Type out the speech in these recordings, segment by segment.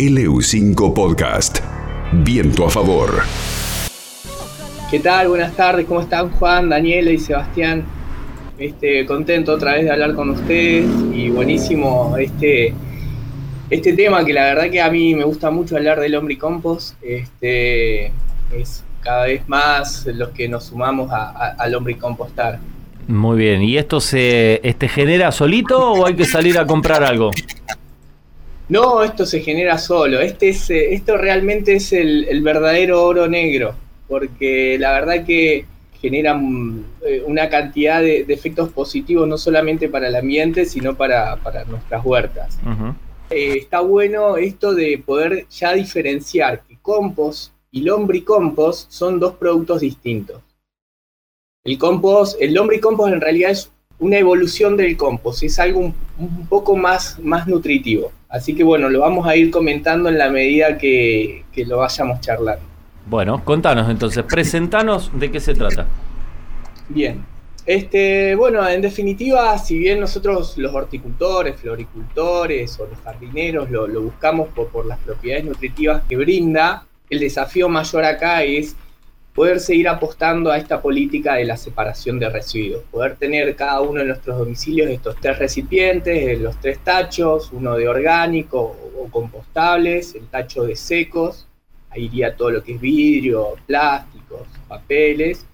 LU5 Podcast. Viento a favor. ¿Qué tal? Buenas tardes, ¿cómo están Juan, Daniela y Sebastián? Este, contento otra vez de hablar con ustedes y buenísimo este, este tema que la verdad que a mí me gusta mucho hablar del hombre y compost. Este, es cada vez más los que nos sumamos al hombre y compostar. Muy bien, ¿y esto se este, genera solito o hay que salir a comprar algo? No, esto se genera solo. Este es, eh, esto realmente es el, verdadero oro negro, porque la verdad que genera mm, eh, una cantidad de, efectos positivos no solamente para el ambiente, sino para, nuestras huertas. Eh, está bueno esto de poder ya diferenciar que compost y lombricompost son dos productos distintos. El compost, el lombricompost en realidad es una evolución del compost, es algo un, poco más, más nutritivo. Así que bueno, lo vamos a ir comentando en la medida que, lo vayamos charlando. Bueno, contanos entonces, presentanos de qué se trata. Bien, este, bueno, en definitiva, si bien nosotros los horticultores, floricultores o los jardineros lo, buscamos por, por, las propiedades nutritivas que brinda, el desafío mayor acá es poder seguir apostando a esta política de la separación de residuos, poder tener cada uno de nuestros domicilios estos tres recipientes, eh, los tres tachos, uno de orgánico o compostables, el tacho de secos, ahí iría todo lo que es vidrio, plásticos, papeles,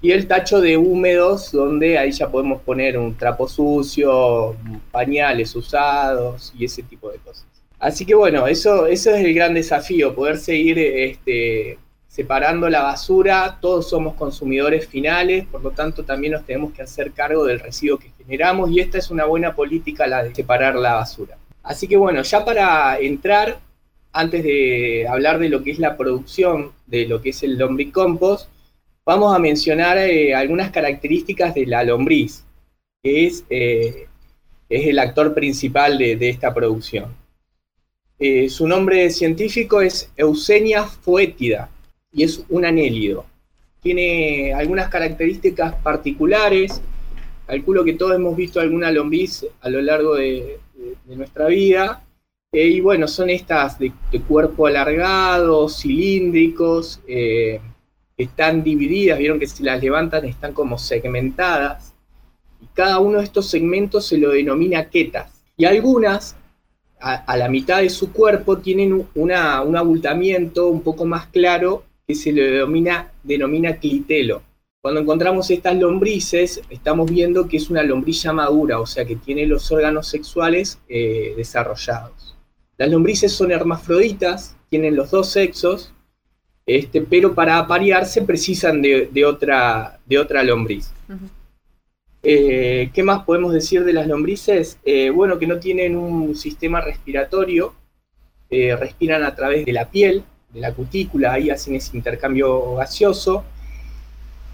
y el tacho de húmedos, donde ahí ya podemos poner un trapo sucio, pañales usados y ese tipo de cosas. Así que bueno, eso, eso es el gran desafío, poder seguir este, separando la basura, todos somos consumidores finales, por lo tanto también nos tenemos que hacer cargo del residuo que generamos y esta es una buena política la de separar la basura. Así que bueno, ya para entrar, antes de hablar de lo que es la producción de lo que es el lombricompost, vamos a mencionar eh, algunas características de la lombriz, que es, eh, es el actor principal de, esta producción. Eh, su nombre científico es Eusenia foetida y es un anélido. Tiene algunas características particulares. Calculo que todos hemos visto alguna lombriz a lo largo de, nuestra vida. Eh, y bueno, son estas de, cuerpo alargado, cilíndricos, eh, están divididas, vieron que si las levantan están como segmentadas. Y cada uno de estos segmentos se lo denomina quetas. Y algunas a, la mitad de su cuerpo tienen un abultamiento un poco más claro que se le denomina, denomina clitelo. Cuando encontramos estas lombrices, estamos viendo que es una lombrilla madura, o sea que tiene los órganos sexuales eh, desarrollados. Las lombrices son hermafroditas, tienen los dos sexos, este, pero para aparearse precisan de, otra, de otra lombriz. Eh, ¿Qué más podemos decir de las lombrices? Eh, bueno, que no tienen un sistema respiratorio, respiran a través de la piel, de la cutícula, ahí hacen ese intercambio gaseoso,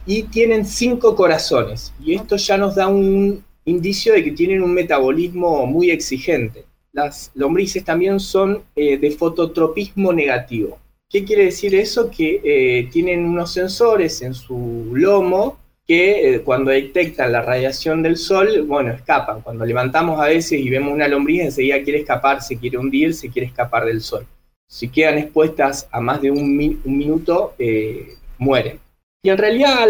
y tienen cinco corazones, y esto ya nos da un indicio de que tienen un metabolismo muy exigente. Las lombrices también son eh, de fototropismo negativo. ¿Qué quiere decir eso? Que eh, tienen unos sensores en su lomo que eh, cuando detectan la radiación del sol, bueno, escapan. Cuando levantamos a veces y vemos una lombriz, enseguida quiere escapar, se quiere hundir, se quiere escapar del sol si quedan expuestas a más de un, minuto, eh, mueren. Y en realidad a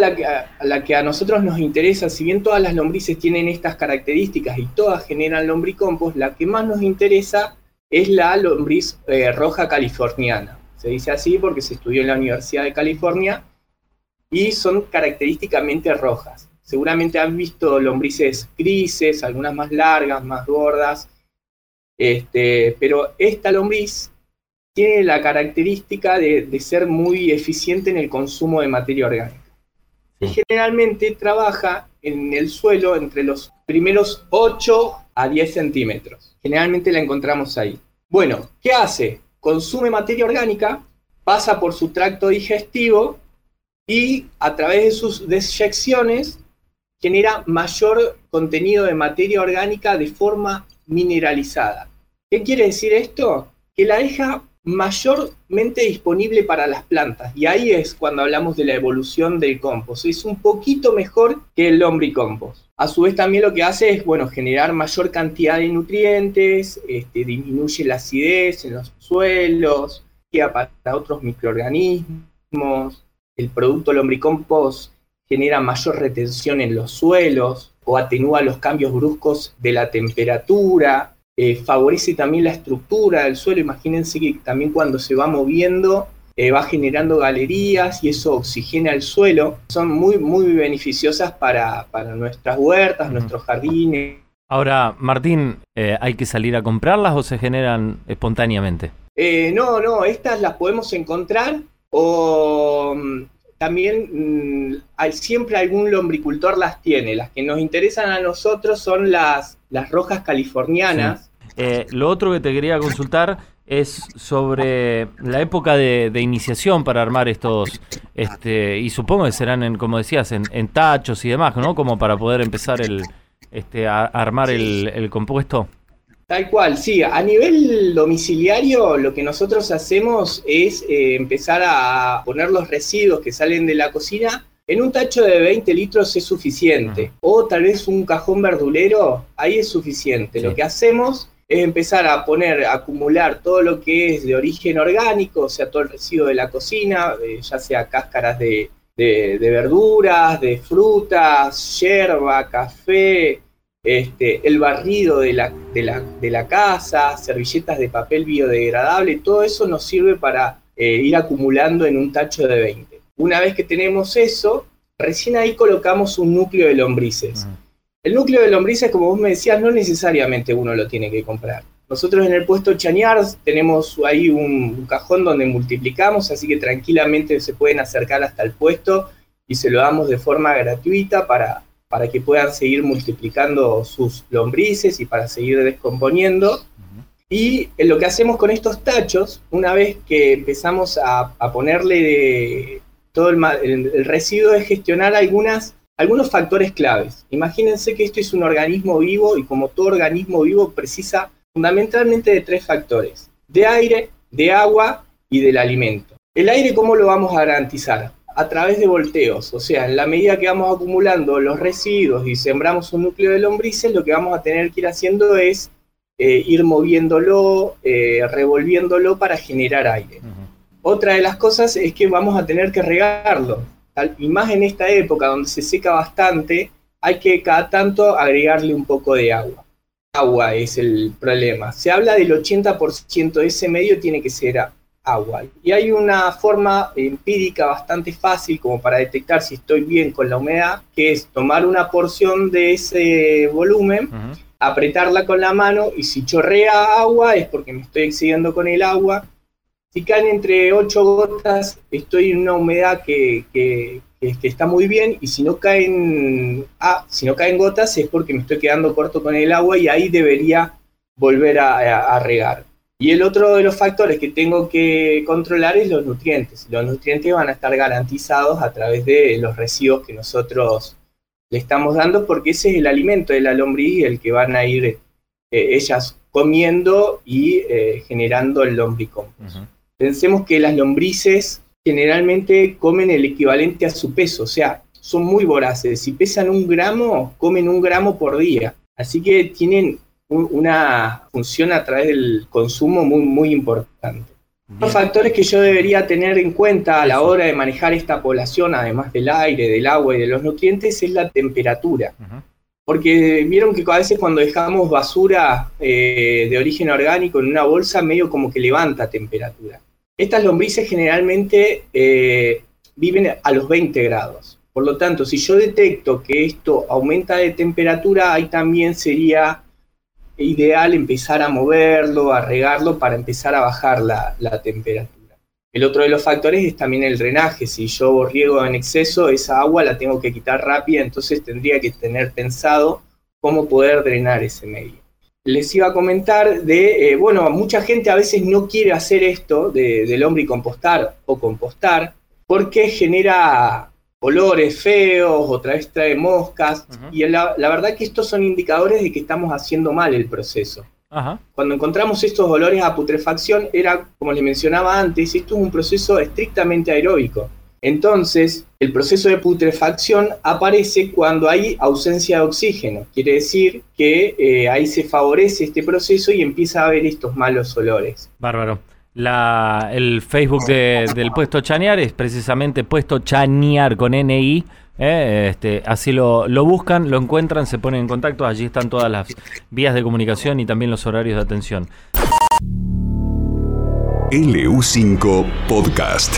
la, que, a nosotros nos interesa, si bien todas las lombrices tienen estas características y todas generan lombricompost, la que más nos interesa es la lombriz eh, roja californiana. Se dice así porque se estudió en la Universidad de California y son característicamente rojas. Seguramente han visto lombrices grises, algunas más largas, más gordas, este, pero esta lombriz tiene la característica de, ser muy eficiente en el consumo de materia orgánica. Y generalmente trabaja en el suelo entre los primeros 8 a 10 centímetros. Generalmente la encontramos ahí. Bueno, ¿qué hace? Consume materia orgánica, pasa por su tracto digestivo y a través de sus desyecciones genera mayor contenido de materia orgánica de forma mineralizada. ¿Qué quiere decir esto? Que la deja mayormente disponible para las plantas. Y ahí es cuando hablamos de la evolución del compost. Es un poquito mejor que el lombricompost. A su vez también lo que hace es, bueno, generar mayor cantidad de nutrientes, este, disminuye la acidez en los suelos, para otros microorganismos, el producto lombricompost genera mayor retención en los suelos o atenúa los cambios bruscos de la temperatura, eh, favorece también la estructura del suelo, imagínense que también cuando se va moviendo eh, va generando galerías y eso oxigena el suelo, son muy, muy beneficiosas para, nuestras huertas, nuestros jardines. Ahora, Martín, eh, ¿hay que salir a comprarlas o se generan espontáneamente? Eh, no, no, estas las podemos encontrar o mm, también mm, hay, siempre algún lombricultor las tiene. Las que nos interesan a nosotros son las, las rojas californianas. Lo otro que te quería consultar es sobre la época de, iniciación para armar estos, este, y supongo que serán, en, como decías, en, tachos y demás, ¿no? Como para poder empezar el, este, a, armar el, compuesto. Tal cual, sí. A nivel domiciliario, lo que nosotros hacemos es eh, empezar a poner los residuos que salen de la cocina en un tacho de 20 litros es suficiente. O tal vez un cajón verdulero, ahí es suficiente. Lo que hacemos es empezar a poner, a acumular todo lo que es de origen orgánico, o sea, todo el residuo de la cocina, eh, ya sea cáscaras de, verduras, de frutas, yerba, café, este, el barrido de la, casa, servilletas de papel biodegradable, todo eso nos sirve para eh, ir acumulando en un tacho de 20. Una vez que tenemos eso, recién ahí colocamos un núcleo de lombrices. El núcleo de lombrices, como vos me decías, no necesariamente uno lo tiene que comprar. Nosotros en el puesto Chañar tenemos ahí un, cajón donde multiplicamos, así que tranquilamente se pueden acercar hasta el puesto y se lo damos de forma gratuita para, para que puedan seguir multiplicando sus lombrices y para seguir descomponiendo. Y lo que hacemos con estos tachos, una vez que empezamos a, ponerle todo el, el, residuo, es gestionar algunas algunos factores claves. Imagínense que esto es un organismo vivo y como todo organismo vivo precisa fundamentalmente de tres factores, de aire, de agua y del alimento. El aire, ¿cómo lo vamos a garantizar? A través de volteos, o sea, en la medida que vamos acumulando los residuos y sembramos un núcleo de lombrices, lo que vamos a tener que ir haciendo es eh, ir moviéndolo, eh, revolviéndolo para generar aire. Otra de las cosas es que vamos a tener que regarlo y más en esta época donde se seca bastante, hay que cada tanto agregarle un poco de agua. Agua es el problema. Se habla del 80% de ese medio tiene que ser agua. Y hay una forma empírica bastante fácil como para detectar si estoy bien con la humedad, que es tomar una porción de ese volumen, apretarla con la mano y si chorrea agua es porque me estoy excediendo con el agua si caen entre 8 gotas, estoy en una humedad que, está muy bien y si no caen ah, si no caen gotas es porque me estoy quedando corto con el agua y ahí debería volver a, regar. Y el otro de los factores que tengo que controlar es los nutrientes. Los nutrientes van a estar garantizados a través de los residuos que nosotros le estamos dando porque ese es el alimento de la lombriz el que van a ir eh, ellas comiendo y eh, generando el lombricompost. Pensemos que las lombrices generalmente comen el equivalente a su peso, o sea, son muy voraces. Si pesan un gramo, comen un gramo por día. Así que tienen una función a través del consumo muy, muy importante. Los factores que yo debería tener en cuenta a la hora de manejar esta población, además del aire, del agua y de los nutrientes, es la temperatura. Porque vieron que a veces cuando dejamos basura eh, de origen orgánico en una bolsa, medio como que levanta temperatura. Estas lombrices generalmente eh, viven a los 20 grados. Por lo tanto, si yo detecto que esto aumenta de temperatura, ahí también sería ideal empezar a moverlo, a regarlo para empezar a bajar la, temperatura. El otro de los factores es también el drenaje. Si yo riego en exceso, esa agua la tengo que quitar rápida, entonces tendría que tener pensado cómo poder drenar ese medio les iba a comentar de, eh, bueno, mucha gente a veces no quiere hacer esto de, del hombre y compostar o compostar porque genera olores feos, otra vez trae moscas, y la, verdad que estos son indicadores de que estamos haciendo mal el proceso. Cuando encontramos estos olores a putrefacción, era, como les mencionaba antes, esto es un proceso estrictamente aeróbico. Entonces, el proceso de putrefacción aparece cuando hay ausencia de oxígeno. Quiere decir que eh, ahí se favorece este proceso y empieza a haber estos malos olores. Bárbaro. La, el Facebook del puesto Chanear es precisamente puesto Chanear con NI. Eh, este, así lo, lo, buscan, lo encuentran, se ponen en contacto. Allí están todas las vías de comunicación y también los horarios de atención. LU5 Podcast.